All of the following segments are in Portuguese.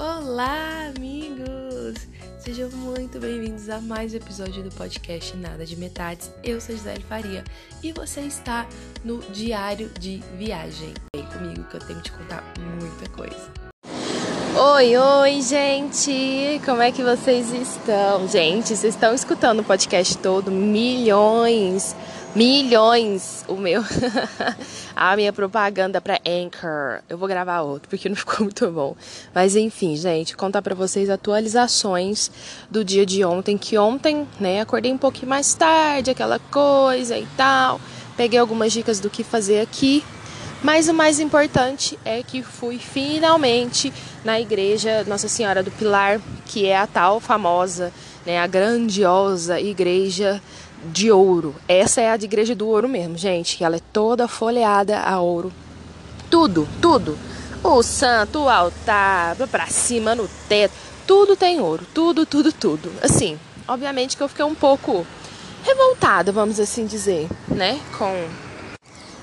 Olá, amigos! Sejam muito bem-vindos a mais um episódio do podcast Nada de Metades. Eu sou Gisele Faria e você está no Diário de Viagem. Vem comigo que eu tenho que te contar muita coisa. Oi, oi, gente! Como é que vocês estão? Gente, vocês estão escutando o podcast todo? Milhões! Milhões o meu a minha propaganda para Anchor. Eu vou gravar outro porque não ficou muito bom. Mas enfim, gente, contar para vocês atualizações do dia de ontem, que ontem, né, acordei um pouquinho mais tarde, aquela coisa e tal. Peguei algumas dicas do que fazer aqui. Mas o mais importante é que fui finalmente na igreja Nossa Senhora do Pilar, que é a tal famosa, né, a grandiosa igreja de ouro. Essa é a de igreja do ouro mesmo, gente. Ela é toda folheada a ouro. Tudo, tudo. O santo, o altar, pra cima, no teto. Tudo tem ouro. Tudo, tudo, tudo. Assim, obviamente que eu fiquei um pouco revoltada, vamos assim dizer, né? Com.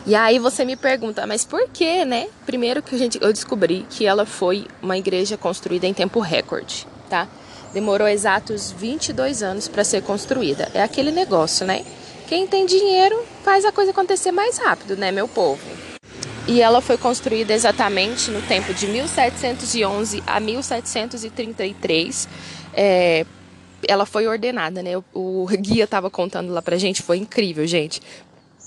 E aí você me pergunta, mas por que, né? Primeiro que a gente, eu descobri que ela foi uma igreja construída em tempo recorde, tá? Demorou exatos 22 anos para ser construída. É aquele negócio, né? Quem tem dinheiro faz a coisa acontecer mais rápido, né, meu povo? E ela foi construída exatamente no tempo de 1711 a 1733. É, ela foi ordenada, né? O, o guia estava contando lá pra gente, foi incrível, gente.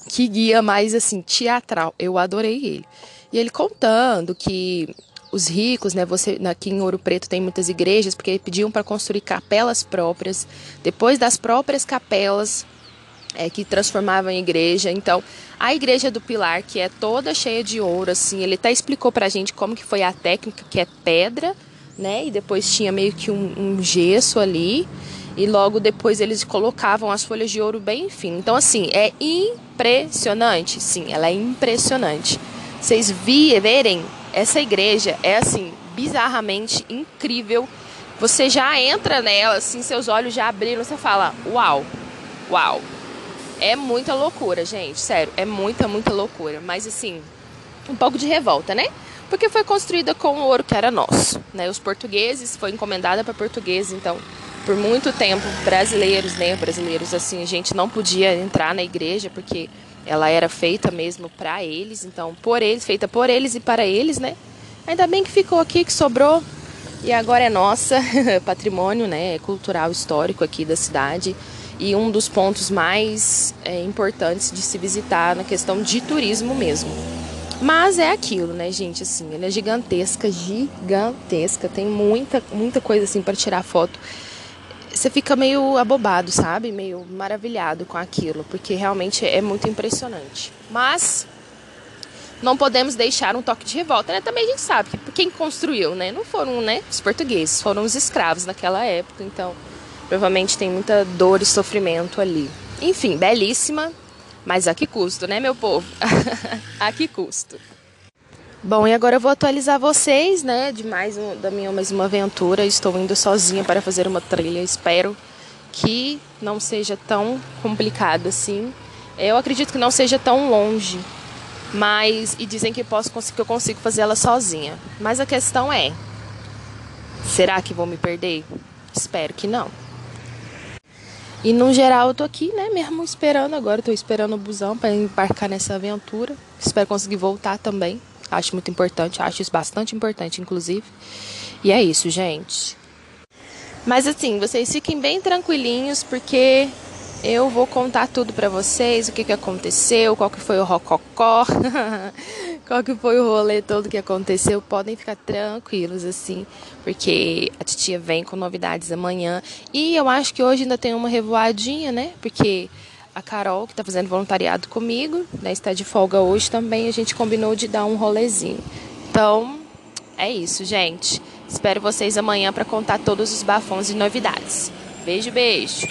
Que guia mais assim teatral. Eu adorei ele. E ele contando que os ricos, né? Você aqui em Ouro Preto tem muitas igrejas porque pediam para construir capelas próprias. Depois das próprias capelas é, que transformavam em igreja. Então, a igreja do Pilar, que é toda cheia de ouro, assim, ele até explicou para a gente como que foi a técnica, que é pedra, né? E depois tinha meio que um, um gesso ali. E logo depois eles colocavam as folhas de ouro bem fino. Então, assim, é impressionante. Sim, ela é impressionante. Vocês vi, verem essa igreja é assim, bizarramente incrível. Você já entra nela, assim, seus olhos já abriram, você fala: "Uau! Uau!". É muita loucura, gente, sério, é muita, muita loucura, mas assim, um pouco de revolta, né? Porque foi construída com o ouro que era nosso, né? Os portugueses, foi encomendada para portugueses, então, por muito tempo, brasileiros, né, brasileiros assim, a gente não podia entrar na igreja porque ela era feita mesmo para eles, então por eles, feita por eles e para eles, né? Ainda bem que ficou aqui, que sobrou e agora é nossa patrimônio, né, cultural histórico aqui da cidade e um dos pontos mais é, importantes de se visitar na questão de turismo mesmo. Mas é aquilo, né, gente? Assim, ela é gigantesca, gigantesca. Tem muita, muita coisa assim para tirar foto você fica meio abobado, sabe? Meio maravilhado com aquilo, porque realmente é muito impressionante. Mas não podemos deixar um toque de revolta, né? Também a gente sabe que quem construiu, né? Não foram, né? Os portugueses, foram os escravos naquela época, então provavelmente tem muita dor e sofrimento ali. Enfim, belíssima, mas a que custo, né, meu povo? a que custo? Bom, e agora eu vou atualizar vocês, né, de mais um, da minha mais uma aventura. Estou indo sozinha para fazer uma trilha. Espero que não seja tão complicado assim. Eu acredito que não seja tão longe, mas e dizem que posso que eu consigo fazer ela sozinha. Mas a questão é, será que vou me perder? Espero que não. E no geral eu tô aqui, né, mesmo esperando agora, tô esperando o busão para embarcar nessa aventura. Espero conseguir voltar também. Acho muito importante, acho isso bastante importante, inclusive. E é isso, gente. Mas assim, vocês fiquem bem tranquilinhos, porque eu vou contar tudo para vocês, o que, que aconteceu, qual que foi o rococó, qual que foi o rolê todo que aconteceu. Podem ficar tranquilos, assim, porque a titia vem com novidades amanhã. E eu acho que hoje ainda tem uma revoadinha, né? Porque a Carol, que está fazendo voluntariado comigo, né, está de folga hoje também, a gente combinou de dar um rolezinho. Então, é isso, gente. Espero vocês amanhã para contar todos os bafões e novidades. Beijo, beijo.